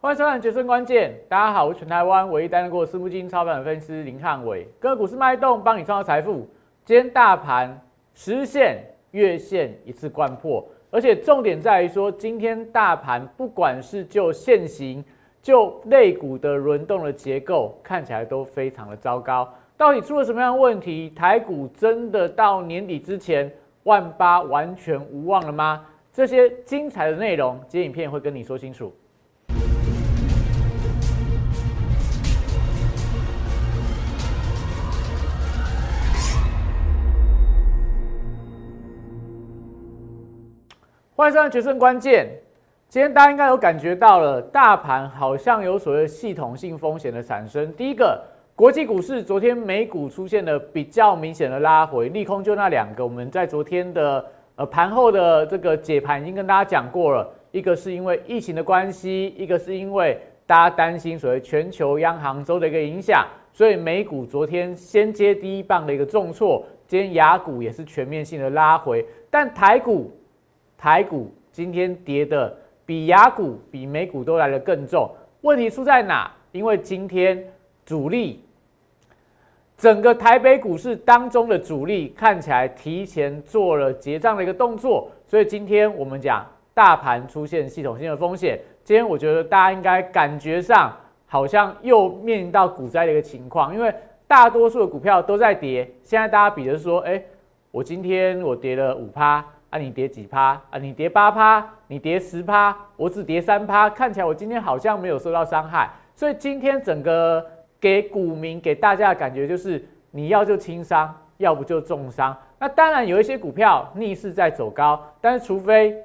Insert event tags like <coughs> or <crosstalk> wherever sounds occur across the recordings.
欢迎收看《决胜关键》，大家好，我是全台湾唯一担任过私募基金操盘分析师林汉伟，跟股市脉动帮你创造财富。今天大盘实现月线一次贯破，而且重点在于说，今天大盘不管是就现行就类股的轮动的结构，看起来都非常的糟糕。到底出了什么样的问题？台股真的到年底之前万八完全无望了吗？这些精彩的内容，今天影片会跟你说清楚。欢迎收看《决胜关键》。今天大家应该有感觉到了，大盘好像有所谓系统性风险的产生。第一个。国际股市昨天美股出现了比较明显的拉回，利空就那两个。我们在昨天的呃盘后的这个解盘已经跟大家讲过了，一个是因为疫情的关系，一个是因为大家担心所谓全球央行周的一个影响，所以美股昨天先接第一棒的一个重挫，今天雅股也是全面性的拉回，但台股台股今天跌的比雅股比美股都来的更重。问题出在哪？因为今天主力。整个台北股市当中的主力看起来提前做了结账的一个动作，所以今天我们讲大盘出现系统性的风险。今天我觉得大家应该感觉上好像又面临到股灾的一个情况，因为大多数的股票都在跌。现在大家比的是说，哎，我今天我跌了五趴啊，你跌几趴啊？你跌八趴，你跌十趴，我只跌三趴，看起来我今天好像没有受到伤害。所以今天整个。给股民给大家的感觉就是，你要就轻伤，要不就重伤。那当然有一些股票逆势在走高，但是除非，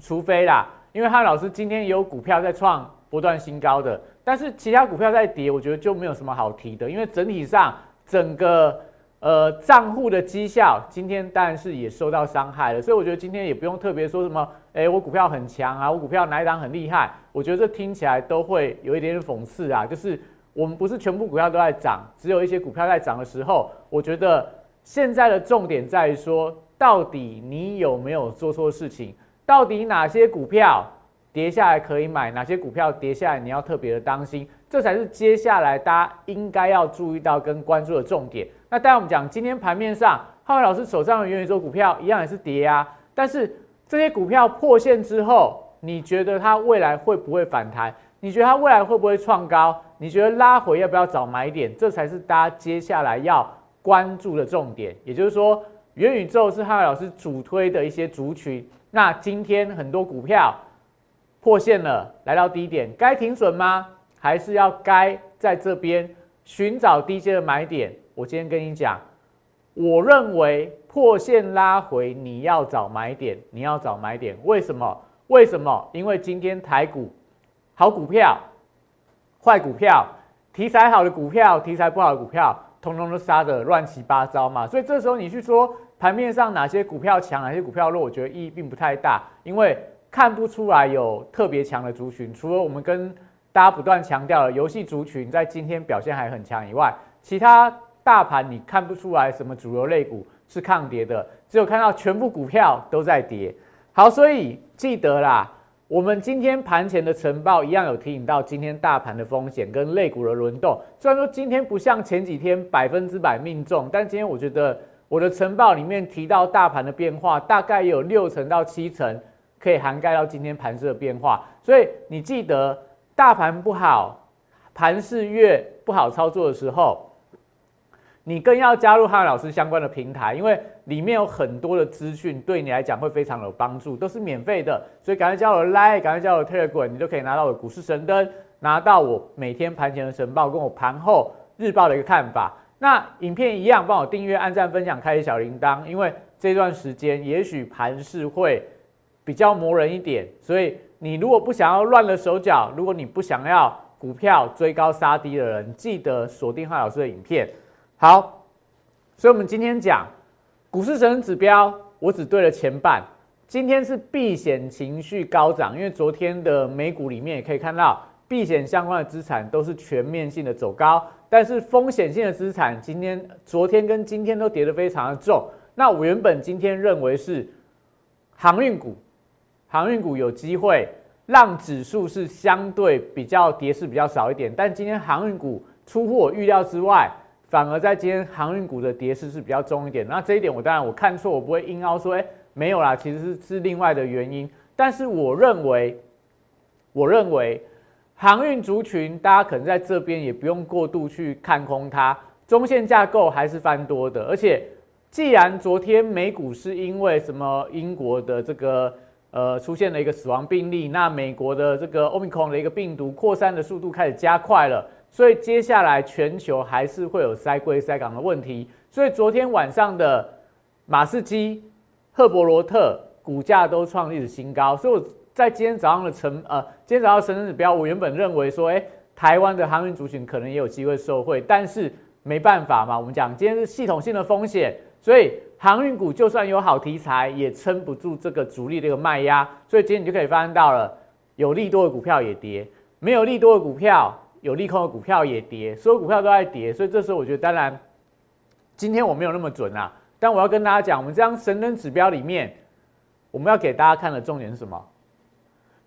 除非啦，因为汉老师今天也有股票在创不断新高的，但是其他股票在跌，我觉得就没有什么好提的，因为整体上整个呃账户的绩效今天当然是也受到伤害了，所以我觉得今天也不用特别说什么，哎，我股票很强啊，我股票哪一档很厉害，我觉得这听起来都会有一点点讽刺啊，就是。我们不是全部股票都在涨，只有一些股票在涨的时候，我觉得现在的重点在于说，到底你有没有做错事情？到底哪些股票跌下来可以买，哪些股票跌下来你要特别的当心，这才是接下来大家应该要注意到跟关注的重点。那当然我们讲今天盘面上，浩伟老师手上的元宇宙股票一样也是跌啊，但是这些股票破线之后，你觉得它未来会不会反弹？你觉得它未来会不会创高？你觉得拉回要不要找买点？这才是大家接下来要关注的重点。也就是说，元宇宙是汉伟老师主推的一些族群。那今天很多股票破线了，来到低点，该停损吗？还是要该在这边寻找低阶的买点？我今天跟你讲，我认为破线拉回你要找买点，你要找买点。为什么？为什么？因为今天台股。好股票、坏股票、题材好的股票、题材不好的股票，通通都杀的乱七八糟嘛。所以这时候你去说盘面上哪些股票强，哪些股票弱，我觉得意义并不太大，因为看不出来有特别强的族群。除了我们跟大家不断强调的游戏族群在今天表现还很强以外，其他大盘你看不出来什么主流类股是抗跌的，只有看到全部股票都在跌。好，所以记得啦。我们今天盘前的晨报一样有提醒到今天大盘的风险跟类股的轮动。虽然说今天不像前几天百分之百命中，但今天我觉得我的晨报里面提到大盘的变化，大概有六成到七成可以涵盖到今天盘势的变化。所以你记得，大盘不好，盘势越不好操作的时候。你更要加入汉老师相关的平台，因为里面有很多的资讯，对你来讲会非常有帮助，都是免费的。所以赶快加入 Line，赶快加入 Telegram，你就可以拿到我的股市神灯，拿到我每天盘前的晨报，跟我盘后日报的一个看法。那影片一样，帮我订阅、按赞、分享、开启小铃铛，因为这段时间也许盘势会比较磨人一点，所以你如果不想要乱了手脚，如果你不想要股票追高杀低的人，记得锁定汉老师的影片。好，所以我们今天讲股市神指标，我只对了前半。今天是避险情绪高涨，因为昨天的美股里面也可以看到，避险相关的资产都是全面性的走高，但是风险性的资产今天、昨天跟今天都跌得非常的重。那我原本今天认为是航运股，航运股有机会让指数是相对比较跌势比较少一点。但今天航运股出乎我预料之外，反而在今天航运股的跌势是比较重一点。那这一点我当然我看错，我不会硬凹说，哎，没有啦，其实是是另外的原因。但是我认为，我认为航运族群大家可能在这边也不用过度去看空它，中线架构还是翻多的。而且既然昨天美股是因为什么英国的这个呃出现了一个死亡病例，那美国的这个 Omicron 的一个病毒扩散的速度开始加快了。所以接下来全球还是会有塞柜塞港的问题，所以昨天晚上的马士基、赫伯罗特股价都创历史新高。所以我在今天早上的成呃，今天早上的成分指标，我原本认为说，哎，台湾的航运族群可能也有机会受惠，但是没办法嘛，我们讲今天是系统性的风险，所以航运股就算有好题材，也撑不住这个主力的一个卖压。所以今天你就可以发现到了，有利多的股票也跌，没有利多的股票。有利空的股票也跌，所有股票都在跌，所以这时候我觉得，当然，今天我没有那么准啊。但我要跟大家讲，我们这张神灯指标里面，我们要给大家看的重点是什么？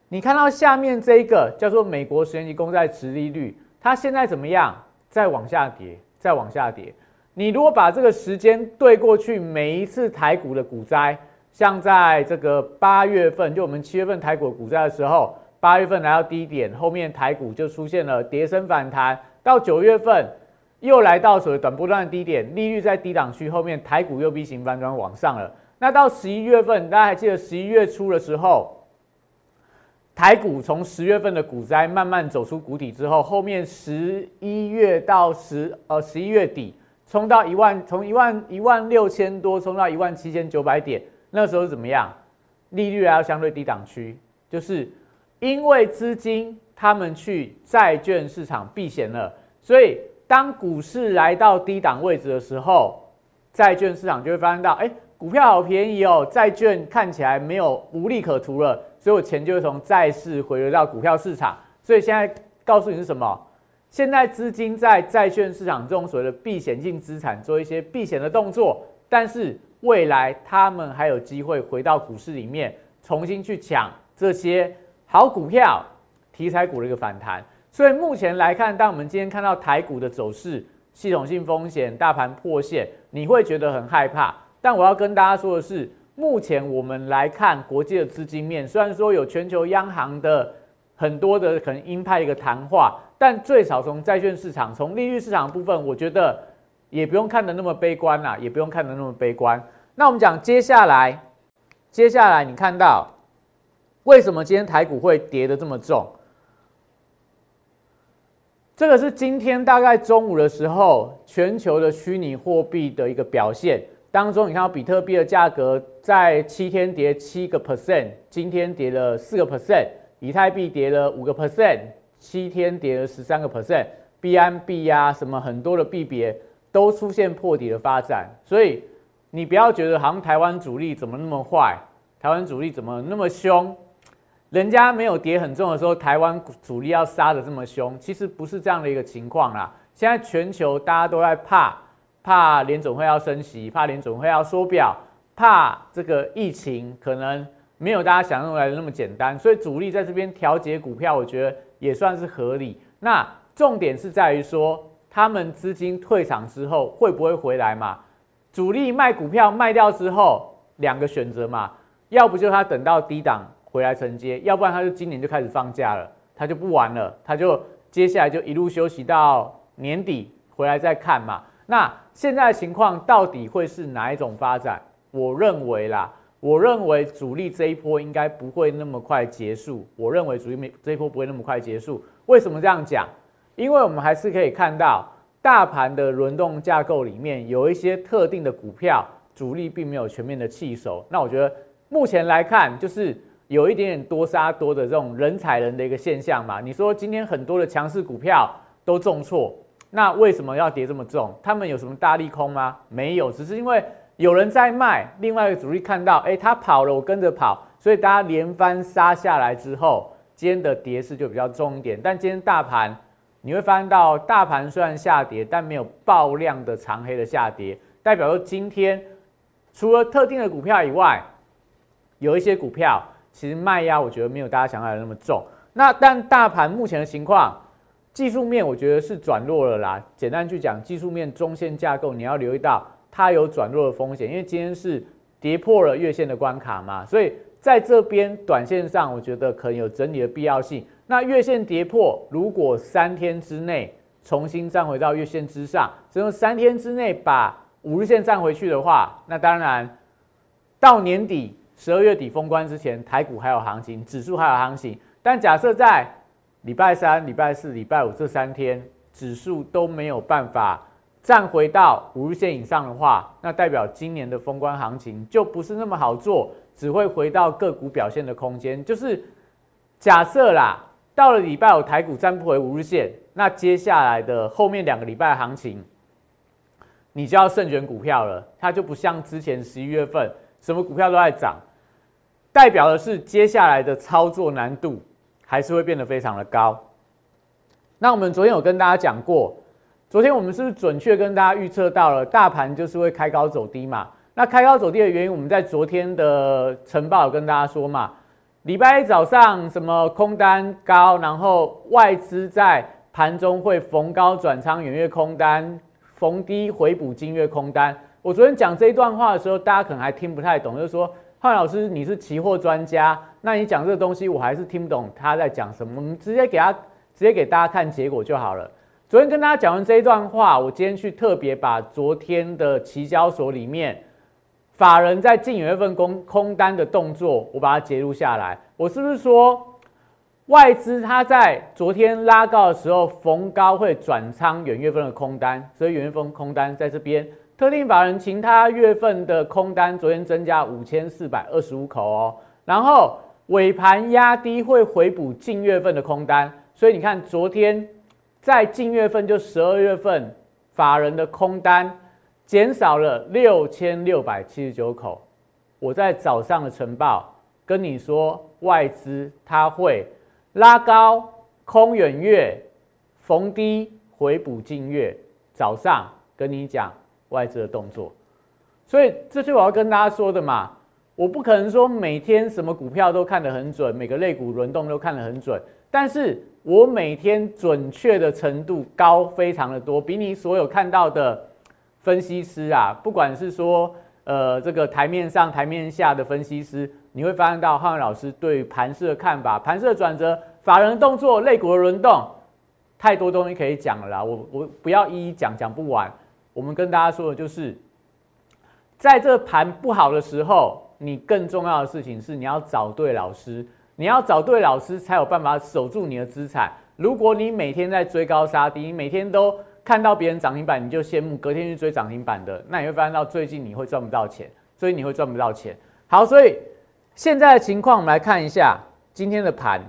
你看到下面这一个叫做美国十年期公债殖利率，它现在怎么样？在往下跌，在往下跌。你如果把这个时间对过去，每一次台股的股灾，像在这个八月份，就我们七月份台股股灾的时候。八月份来到低点，后面台股就出现了跌升反弹，到九月份又来到所谓短波段的低点，利率在低档区，后面台股又 B 型反转往上了。那到十一月份，大家还记得十一月初的时候，台股从十月份的股灾慢慢走出谷底之后，后面十一月到十呃十一月底冲到一万，从一万一万六千多冲到一万七千九百点，那时候怎么样？利率还要相对低档区，就是。因为资金他们去债券市场避险了，所以当股市来到低档位置的时候，债券市场就会发现到，哎，股票好便宜哦，债券看起来没有无利可图了，所以我钱就会从债市回流到股票市场。所以现在告诉你是什么？现在资金在债券市场中所谓的避险性资产做一些避险的动作，但是未来他们还有机会回到股市里面重新去抢这些。好股票，题材股的一个反弹，所以目前来看，当我们今天看到台股的走势，系统性风险，大盘破线，你会觉得很害怕。但我要跟大家说的是，目前我们来看国际的资金面，虽然说有全球央行的很多的可能鹰派一个谈话，但最少从债券市场、从利率市场部分，我觉得也不用看得那么悲观啦，也不用看得那么悲观。那我们讲接下来，接下来你看到。为什么今天台股会跌得这么重？这个是今天大概中午的时候，全球的虚拟货币的一个表现当中，你看到比特币的价格在七天跌七个 percent，今天跌了四个 percent，以太币跌了五个 percent，七天跌了十三个 percent，B M B 呀什么很多的币别都出现破底的发展，所以你不要觉得好像台湾主力怎么那么坏，台湾主力怎么那么凶？人家没有跌很重的时候，台湾主力要杀的这么凶，其实不是这样的一个情况啦。现在全球大家都在怕，怕联总会要升息，怕联总会要缩表，怕这个疫情可能没有大家想象来的那么简单，所以主力在这边调节股票，我觉得也算是合理。那重点是在于说，他们资金退场之后会不会回来嘛？主力卖股票卖掉之后，两个选择嘛，要不就他等到低档。回来承接，要不然他就今年就开始放假了，他就不玩了，他就接下来就一路休息到年底回来再看嘛。那现在情况到底会是哪一种发展？我认为啦，我认为主力这一波应该不会那么快结束。我认为主力没这一波不会那么快结束。为什么这样讲？因为我们还是可以看到大盘的轮动架构里面有一些特定的股票，主力并没有全面的弃守。那我觉得目前来看就是。有一点点多杀多的这种人踩人的一个现象嘛？你说今天很多的强势股票都重挫，那为什么要跌这么重？他们有什么大利空吗？没有，只是因为有人在卖，另外一个主力看到，哎，他跑了，我跟着跑，所以大家连番杀下来之后，今天的跌势就比较重一点。但今天大盘你会发现到，大盘虽然下跌，但没有爆量的长黑的下跌，代表说今天除了特定的股票以外，有一些股票。其实卖压我觉得没有大家想象的那么重。那但大盘目前的情况，技术面我觉得是转弱了啦。简单去讲，技术面中线架构你要留意到它有转弱的风险，因为今天是跌破了月线的关卡嘛，所以在这边短线上我觉得可能有整理的必要性。那月线跌破，如果三天之内重新站回到月线之上，只有三天之内把五日线站回去的话，那当然到年底十二月底封关之前，台股还有行情，指数还有行情。但假设在礼拜三、礼拜四、礼拜五这三天，指数都没有办法站回到五日线以上的话，那代表今年的封关行情就不是那么好做，只会回到个股表现的空间。就是假设啦，到了礼拜五台股站不回五日线，那接下来的后面两个礼拜行情，你就要慎选股票了。它就不像之前十一月份，什么股票都在涨，代表的是接下来的操作难度。还是会变得非常的高。那我们昨天有跟大家讲过，昨天我们是不是准确跟大家预测到了大盘就是会开高走低嘛？那开高走低的原因，我们在昨天的晨报有跟大家说嘛。礼拜一早上什么空单高，然后外资在盘中会逢高转仓远月空单，逢低回补近月空单。我昨天讲这一段话的时候，大家可能还听不太懂，就是说。范老师，你是期货专家，那你讲这个东西，我还是听不懂他在讲什么。我们直接给他，直接给大家看结果就好了。昨天跟大家讲完这一段话，我今天去特别把昨天的期交所里面法人在近月份空空单的动作，我把它截录下来。我是不是说外资它在昨天拉高的时候逢高会转仓元月份的空单，所以元月份空单在这边。特定法人其他月份的空单，昨天增加五千四百二十五口哦，然后尾盘压低会回补近月份的空单，所以你看昨天在近月份就十二月份法人的空单减少了六千六百七十九口。我在早上的晨报跟你说，外资它会拉高空远月，逢低回补近月，早上跟你讲。外资的动作，所以这就我要跟大家说的嘛。我不可能说每天什么股票都看得很准，每个类股轮动都看得很准。但是我每天准确的程度高非常的多，比你所有看到的分析师啊，不管是说呃这个台面上、台面下的分析师，你会发现到汉文老师对盘势的看法、盘势的转折、法人的动作、类股的轮动，太多东西可以讲了啦。我我不要一一讲，讲不完。我们跟大家说的就是，在这盘不好的时候，你更重要的事情是你要找对老师，你要找对老师才有办法守住你的资产。如果你每天在追高杀低，每天都看到别人涨停板你就羡慕，隔天去追涨停板的，那你会发现到最近你会赚不到钱，所以你会赚不到钱。好，所以现在的情况，我们来看一下今天的盘，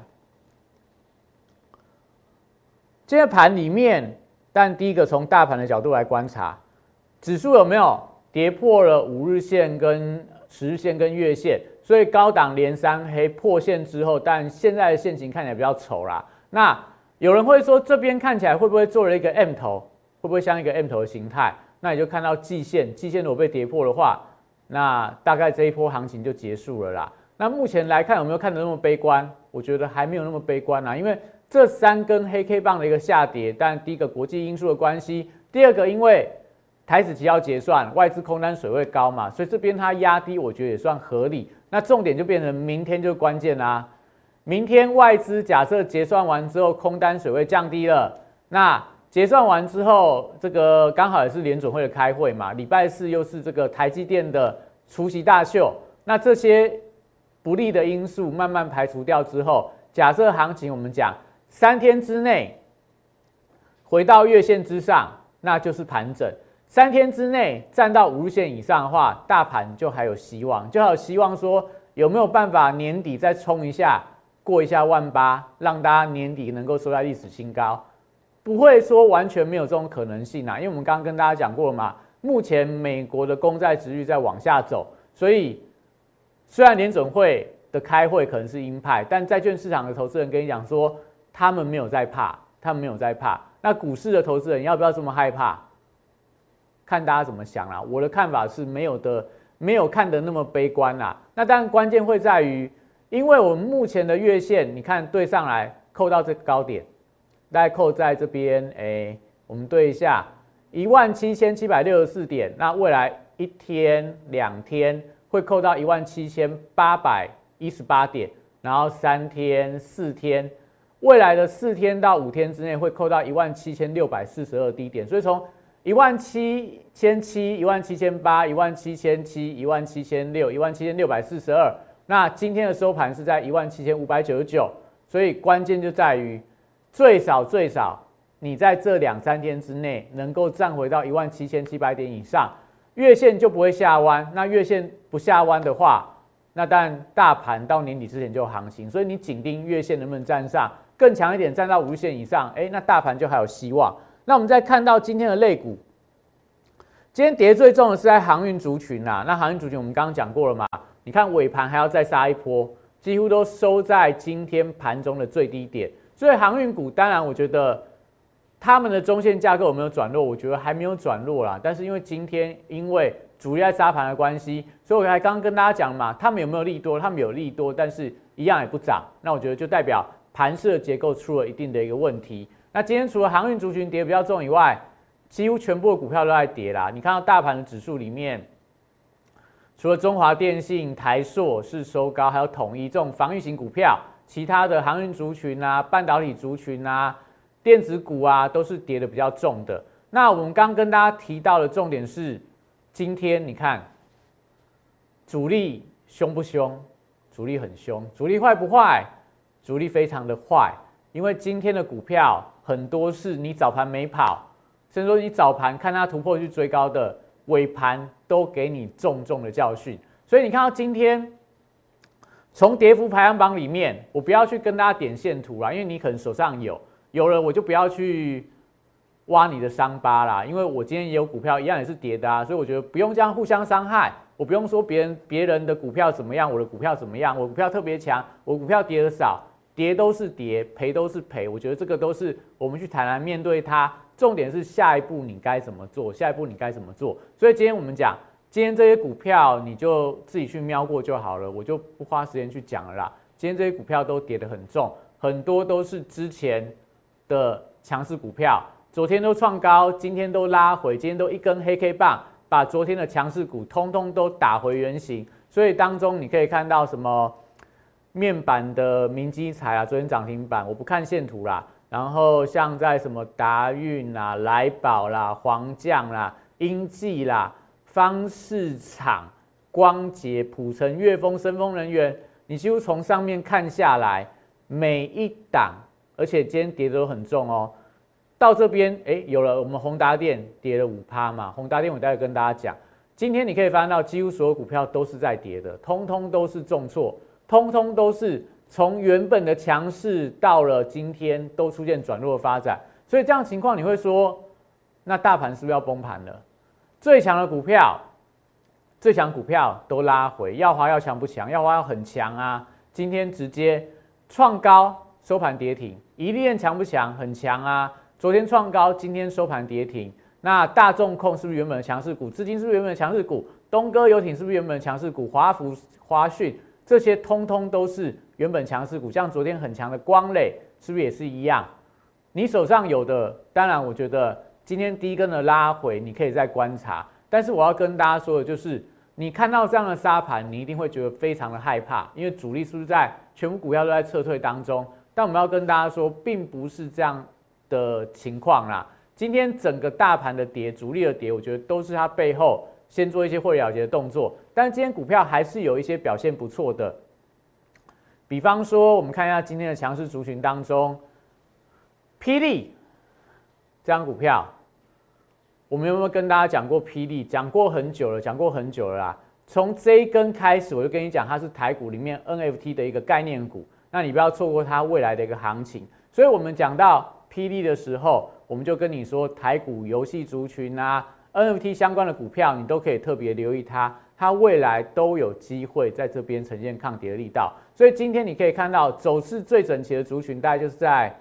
今天盘里面。但第一个从大盘的角度来观察，指数有没有跌破了五日线、跟十日线、跟月线？所以高档连三黑破线之后，但现在的线形看起来比较丑啦。那有人会说，这边看起来会不会做了一个 M 头？会不会像一个 M 头的形态？那你就看到季线，季线如果被跌破的话，那大概这一波行情就结束了啦。那目前来看有没有看得那么悲观？我觉得还没有那么悲观啊，因为。这三根黑 K 棒的一个下跌，但第一个国际因素的关系，第二个因为台子期要结算，外资空单水位高嘛，所以这边它压低，我觉得也算合理。那重点就变成明天就关键啦。明天外资假设结算完之后，空单水位降低了，那结算完之后，这个刚好也是联准会的开会嘛，礼拜四又是这个台积电的除夕大秀，那这些不利的因素慢慢排除掉之后，假设行情我们讲。三天之内回到月线之上，那就是盘整；三天之内站到五日线以上的话，大盘就还有希望，就还有希望说有没有办法年底再冲一下，过一下万八，让大家年底能够收在历史新高。不会说完全没有这种可能性啊，因为我们刚刚跟大家讲过了嘛，目前美国的公债值率在往下走，所以虽然联准会的开会可能是鹰派，但债券市场的投资人跟你讲说。他们没有在怕，他们没有在怕。那股市的投资人要不要这么害怕？看大家怎么想啦。我的看法是没有的，没有看得那么悲观啦。那当然关键会在于，因为我们目前的月线，你看对上来扣到这个高点，大概扣在这边，哎，我们对一下一万七千七百六十四点，那未来一天两天会扣到一万七千八百一十八点，然后三天四天，未来的四天到五天之内会扣到一万七千六百四十二低点，所以从一万七千七、一万七千八、一万七千七、一万七千六、一万七千六百四十二。那今天的收盘是在一万七千五百九十九，所以关键就在于最少最少你在这两三天之内能够站回到一万七千七百点以上，月线就不会下弯。那月线不下弯的话，那但大盘到年底之前就行情。所以你紧盯月线能不能站上更强一点，站到五日线以上，哎，那大盘就还有希望。那我们再看到今天的类股，今天跌最重的是在航运族群啊。那航运族群我们刚刚讲过了嘛？你看尾盘还要再杀一波，几乎都收在今天盘中的最低点。所以航运股当然我觉得他们的中线架构有没有转弱？我觉得还没有转弱啦。但是因为今天因为主力在杀盘的关系，所以我才刚刚跟大家讲嘛，他们有没有利多？他们有利多，但是一样也不涨。那我觉得就代表盘势的结构出了一定的一个问题。那今天除了航运族群跌比较重以外，几乎全部的股票都在跌啦。你看到大盘的指数里面，除了中华电信、台塑是收高，还有统一这种防御型股票，其他的航运族群啊、半导体族群啊、电子股啊，都是跌的比较重的。那我们刚跟大家提到的重点是，今天你看主力凶不凶？主力很凶。主力坏不坏？主力非常的坏，因为今天的股票。很多是你早盘没跑，甚至说你早盘看它突破去追高的，尾盘都给你重重的教训。所以你看到今天从跌幅排行榜里面，我不要去跟大家点线图啦，因为你可能手上有，有了我就不要去挖你的伤疤啦。因为我今天也有股票一样也是跌的啊，所以我觉得不用这样互相伤害。我不用说别人别人的股票怎么样，我的股票怎么样，我股票特别强，我股票跌的少。跌都是跌，赔都是赔，我觉得这个都是我们去坦然面对它。重点是下一步你该怎么做，下一步你该怎么做。所以今天我们讲，今天这些股票你就自己去瞄过就好了，我就不花时间去讲了啦。今天这些股票都跌得很重，很多都是之前的强势股票，昨天都创高，今天都拉回，今天都一根黑 K 棒，把昨天的强势股通通都打回原形。所以当中你可以看到什么？面板的明基材啊，昨天涨停板，我不看线图啦。然后像在什么达运啦、来宝啦、黄将啦、英记啦、方市场、光捷、普成、粤丰、深丰人员，你几乎从上面看下来，每一档，而且今天跌的都很重哦。到这边，哎，有了我们宏达电跌了五趴嘛。宏达电我待会跟大家讲，今天你可以发现到，几乎所有股票都是在跌的，通通都是重挫。通通都是从原本的强势到了今天都出现转弱的发展，所以这样情况你会说，那大盘是不是要崩盘了？最强的股票，最强股票都拉回，耀华要强不强？耀华要很强啊！今天直接创高，收盘跌停。一链强不强？很强啊！昨天创高，今天收盘跌停。那大众控是不是原本的强势股？资金是不是原本的强势股？东哥游艇是不是原本的强势股？华福、华讯。这些通通都是原本强势股，像昨天很强的光磊，是不是也是一样？你手上有的，当然我觉得今天第一根的拉回，你可以再观察。但是我要跟大家说的就是，你看到这样的沙盘，你一定会觉得非常的害怕，因为主力是不是在全部股票都在撤退当中？但我们要跟大家说，并不是这样的情况啦。今天整个大盘的跌，主力的跌，我觉得都是它背后。先做一些获利了结的动作，但是今天股票还是有一些表现不错的，比方说，我们看一下今天的强势族群当中，霹雳这张股票，我们有没有跟大家讲过霹雳？讲过很久了，讲过很久了啦。从这一根开始，我就跟你讲，它是台股里面 NFT 的一个概念股，那你不要错过它未来的一个行情。所以我们讲到霹雳的时候，我们就跟你说，台股游戏族群啊。NFT 相关的股票，你都可以特别留意它，它未来都有机会在这边呈现抗跌的力道。所以今天你可以看到走势最整齐的族群，大概就是在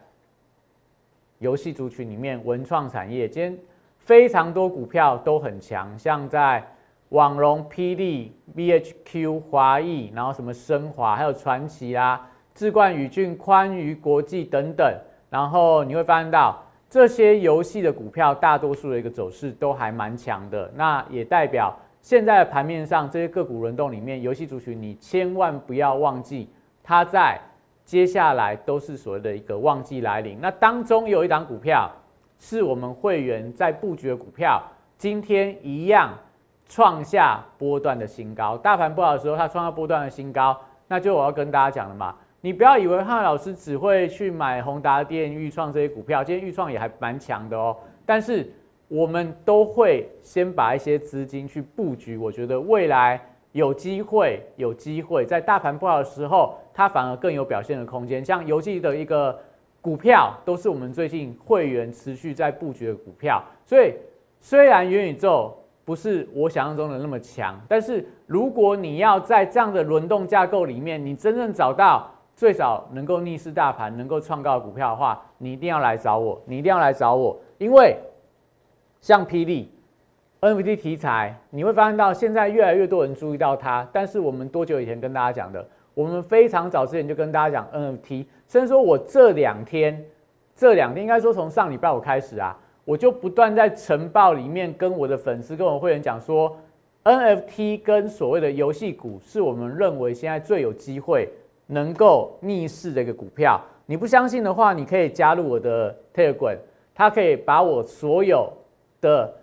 游戏族群里面，文创产业今天非常多股票都很强，像在网龙、霹雳、BHQ、华裔，然后什么升华，还有传奇啊、智冠、宇峻、宽娱国际等等，然后你会发现到这些游戏的股票，大多数的一个走势都还蛮强的。那也代表现在的盘面上这些个股轮动里面，游戏族群你千万不要忘记，它在接下来都是所谓的一个旺季来临。那当中有一档股票是我们会员在布局的股票，今天一样。创下波段的新高，大盘不好的时候，它创下波段的新高，那就我要跟大家讲了嘛。你不要以为汉老师只会去买宏达电、预创这些股票，今天预创也还蛮强的哦。但是我们都会先把一些资金去布局，我觉得未来有机会，有机会在大盘不好的时候，它反而更有表现的空间。像游戏的一个股票，都是我们最近会员持续在布局的股票。所以虽然元宇宙，不是我想象中的那么强，但是如果你要在这样的轮动架构里面，你真正找到最少能够逆势大盘、能够创高的股票的话，你一定要来找我，你一定要来找我，因为像霹雳 NFT 题材，你会发现到现在越来越多人注意到它，但是我们多久以前跟大家讲的？我们非常早之前就跟大家讲 NFT，甚至说我这两天，这两天应该说从上礼拜五开始啊。我就不断在晨报里面跟我的粉丝、跟我会员讲说，NFT 跟所谓的游戏股是我们认为现在最有机会能够逆势的一个股票。你不相信的话，你可以加入我的 Telegram，它可以把我所有的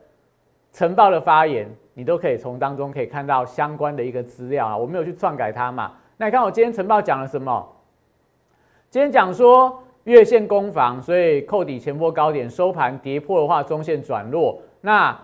晨报的发言，你都可以从当中可以看到相关的一个资料啊。我没有去篡改它嘛？那你看我今天晨报讲了什么？今天讲说。月线攻防，所以扣底前波高点收盘跌破的话，中线转弱。那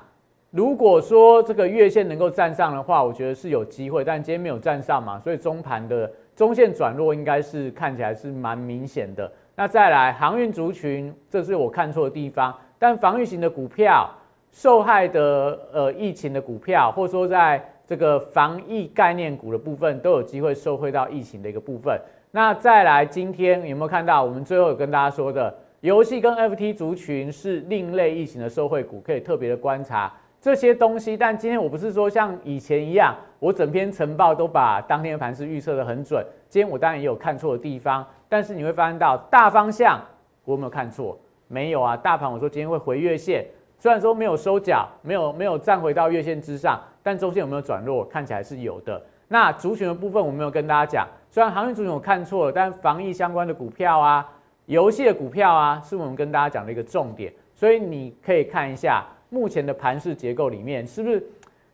如果说这个月线能够站上的话，我觉得是有机会，但今天没有站上嘛，所以中盘的中线转弱应该是看起来是蛮明显的。那再来航运族群，这是我看错的地方。但防御型的股票，受害的呃疫情的股票，或者说在这个防疫概念股的部分，都有机会受惠到疫情的一个部分。那再来，今天有没有看到我们最后有跟大家说的，游戏跟 FT 族群是另类异形的受惠股，可以特别的观察这些东西。但今天我不是说像以前一样，我整篇晨报都把当天的盘势预测的很准。今天我当然也有看错的地方，但是你会发现到大方向我有没有看错？没有啊，大盘我说今天会回月线，虽然说没有收脚，没有没有站回到月线之上，但中线有没有转弱？看起来是有的。那族群的部分我没有跟大家讲。虽然航运主群我看错了，但防疫相关的股票啊、游戏的股票啊，是我们跟大家讲的一个重点。所以你可以看一下目前的盘式结构里面，是不是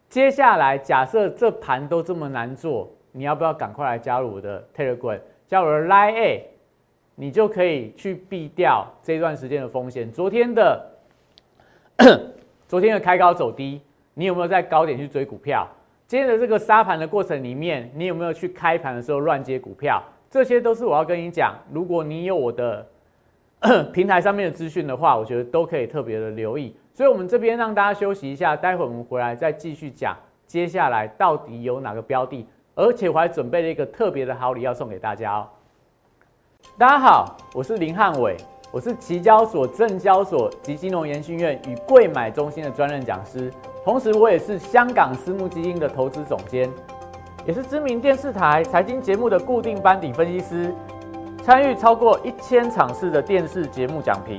接下来假设这盘都这么难做，你要不要赶快来加入我的 Telegram，加入我的 Line A，你就可以去避掉这段时间的风险。昨天的 <coughs> 昨天的开高走低，你有没有在高点去追股票？今天的这个杀盘的过程里面，你有没有去开盘的时候乱接股票？这些都是我要跟你讲。如果你有我的 <coughs> 平台上面的资讯的话，我觉得都可以特别的留意。所以，我们这边让大家休息一下，待会我们回来再继续讲接下来到底有哪个标的，而且我还准备了一个特别的好礼要送给大家哦。大家好，我是林汉伟，我是期交所、证交所及金融研训院与贵买中心的专任讲师。同时，我也是香港私募基金的投资总监，也是知名电视台财经节目的固定班底分析师，参与超过一千场次的电视节目讲评。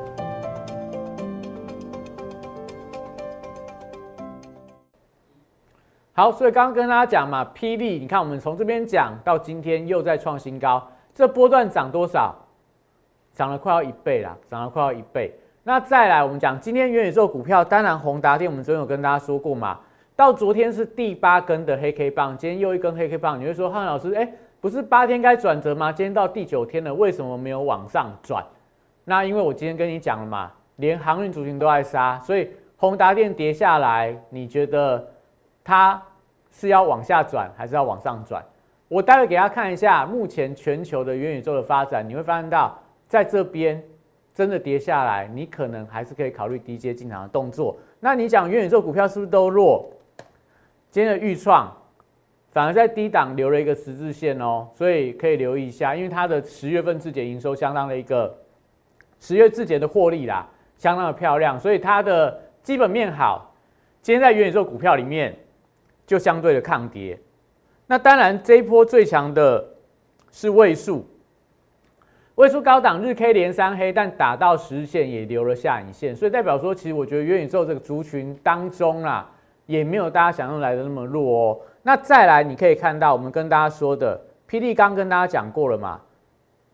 好，所以刚刚跟大家讲嘛，霹雳，你看我们从这边讲到今天又在创新高，这波段涨多少？涨了快要一倍啦，涨了快要一倍。那再来，我们讲今天元宇宙股票，当然宏达电，我们昨天有跟大家说过嘛。到昨天是第八根的黑 K 棒，今天又一根黑 K 棒，你会说汉老师，哎，不是八天该转折吗？今天到第九天了，为什么没有往上转？那因为我今天跟你讲了嘛，连航运主群都在杀，所以宏达电跌下来，你觉得它是要往下转还是要往上转？我待会给大家看一下目前全球的元宇宙的发展，你会发现到在这边真的跌下来，你可能还是可以考虑低阶进场的动作。那你讲元宇宙股票是不是都弱？今天的预创反而在低档留了一个十字线哦，所以可以留意一下，因为它的十月份自检营收相当的一个十月自检的获利啦，相当的漂亮，所以它的基本面好。今天在元宇宙股票里面就相对的抗跌。那当然，这一波最强的是位数，位数高档日 K 连三黑，但打到十日线也留了下影线，所以代表说，其实我觉得元宇宙这个族群当中啦，也没有大家想象来的那么弱哦。那再来，你可以看到我们跟大家说的霹雳，刚跟大家讲过了嘛？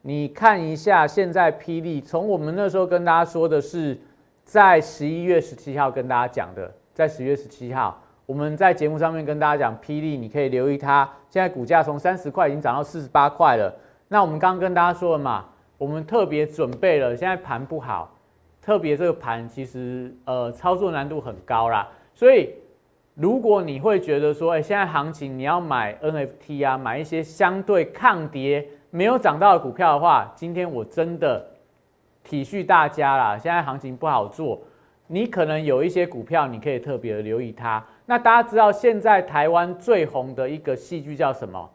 你看一下现在霹雳，从我们那时候跟大家说的是在十一月十七号跟大家讲的，在十月十七号。我们在节目上面跟大家讲，霹雳你可以留意它，现在股价从三十块已经涨到四十八块了。那我们刚刚跟大家说了嘛，我们特别准备了，现在盘不好，特别这个盘其实呃操作难度很高啦。所以如果你会觉得说，哎，现在行情你要买 NFT 啊，买一些相对抗跌没有涨到的股票的话，今天我真的体恤大家啦。现在行情不好做，你可能有一些股票你可以特别留意它。那大家知道现在台湾最红的一个戏剧叫什么？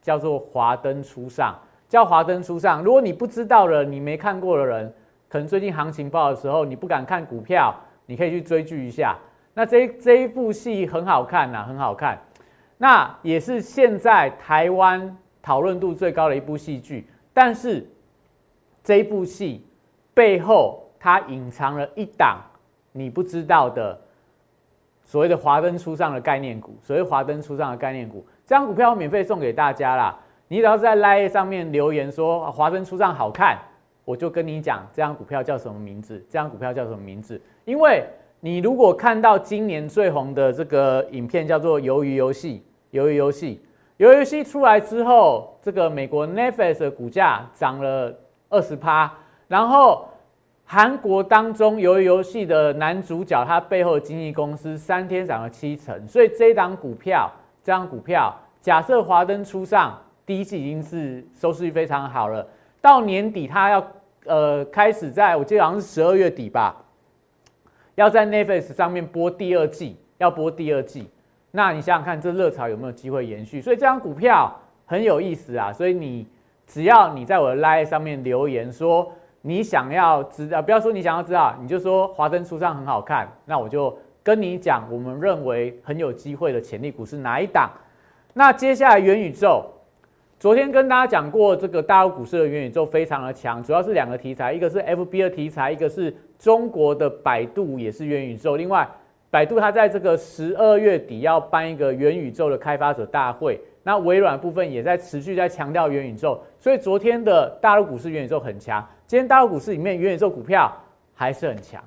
叫做《华灯初上》。叫《华灯初上》。如果你不知道了，你没看过的人，可能最近行情不好的时候，你不敢看股票，你可以去追剧一下。那这这一部戏很好看呐，很好看。那也是现在台湾讨论度最高的一部戏剧。但是这一部戏背后，它隐藏了一档你不知道的。所谓的华灯初上的概念股，所谓华灯初上的概念股，这张股票我免费送给大家啦。你只要在 Line 上面留言说华灯初上好看，我就跟你讲这张股票叫什么名字，这张股票叫什么名字。因为你如果看到今年最红的这个影片叫做《鱿鱼游戏》，鱿鱼游戏，鱿鱼游戏出来之后，这个美国 Netflix 的股价涨了二十趴，然后。韩国当中鱿鱼游戏的男主角，他背后的经纪公司三天涨了七成，所以这一档股票，这张股票，假设华灯初上，第一季已经是收视率非常好了，到年底他要呃开始在我记得好像是十二月底吧，要在 Netflix 上面播第二季，要播第二季，那你想想看，这热潮有没有机会延续？所以这张股票很有意思啊，所以你只要你在我的 Line 上面留言说。你想要知道，不要说你想要知道，你就说华灯初上很好看，那我就跟你讲，我们认为很有机会的潜力股是哪一档？那接下来元宇宙，昨天跟大家讲过，这个大陆股市的元宇宙非常的强，主要是两个题材，一个是 FB 的题材，一个是中国的百度也是元宇宙。另外，百度它在这个十二月底要办一个元宇宙的开发者大会。那微软部分也在持续在强调元宇宙，所以昨天的大陆股市元宇宙很强。今天大陆股市里面元宇宙股票还是很强，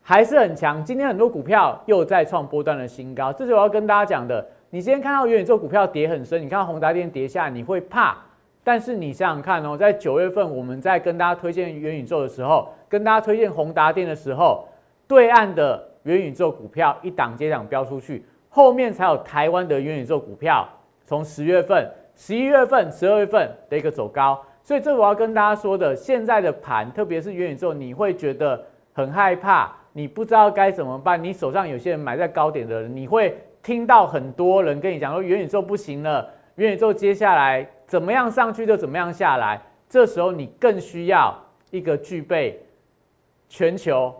还是很强。今天很多股票又在创波段的新高，这是我要跟大家讲的。你今天看到元宇宙股票跌很深，你看到宏达电跌下，你会怕。但是你想想看哦，在九月份我们在跟大家推荐元宇宙的时候，跟大家推荐宏达电的时候，对岸的元宇宙股票一档接档飙出去，后面才有台湾的元宇宙股票。从十月份、十一月份、十二月份的一个走高，所以这我要跟大家说的，现在的盘，特别是元宇宙，你会觉得很害怕，你不知道该怎么办。你手上有些人买在高点的人，你会听到很多人跟你讲说元宇宙不行了，元宇宙接下来怎么样上去就怎么样下来。这时候你更需要一个具备全球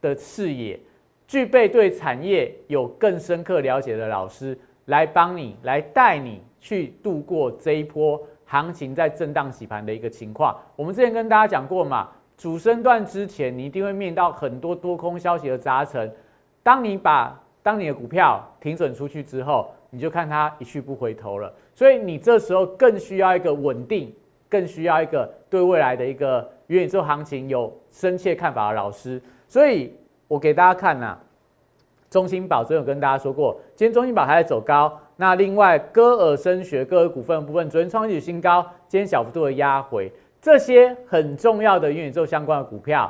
的视野，具备对产业有更深刻了解的老师。来帮你，来带你去度过这一波行情在震荡洗盘的一个情况。我们之前跟大家讲过嘛，主升段之前你一定会面到很多多空消息的杂陈。当你把当你的股票停损出去之后，你就看它一去不回头了。所以你这时候更需要一个稳定，更需要一个对未来的一个元宇宙行情有深切看法的老师。所以我给大家看呐。中兴宝昨天有跟大家说过，今天中兴宝还在走高。那另外，歌尔声学、歌尔股份部分，昨天创历史新高，今天小幅度的压回。这些很重要的元宇宙相关的股票，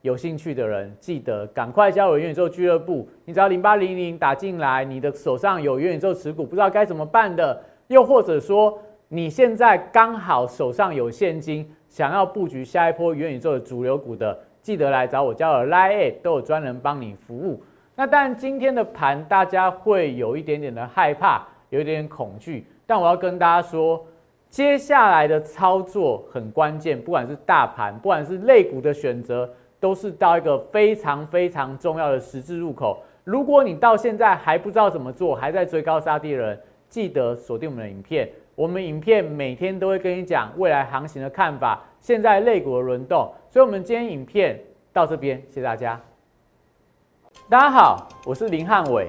有兴趣的人记得赶快加入元宇宙俱乐部。你只要零八零零打进来，你的手上有元宇宙持股，不知道该怎么办的，又或者说你现在刚好手上有现金，想要布局下一波元宇宙的主流股的，记得来找我，加入 Line 都有专人帮你服务。那当然，今天的盘大家会有一点点的害怕，有一点点恐惧。但我要跟大家说，接下来的操作很关键，不管是大盘，不管是类股的选择，都是到一个非常非常重要的十字路口。如果你到现在还不知道怎么做，还在追高杀低的人，记得锁定我们的影片。我们影片每天都会跟你讲未来行情的看法，现在类股的轮动。所以，我们今天影片到这边，谢谢大家。大家好，我是林汉伟，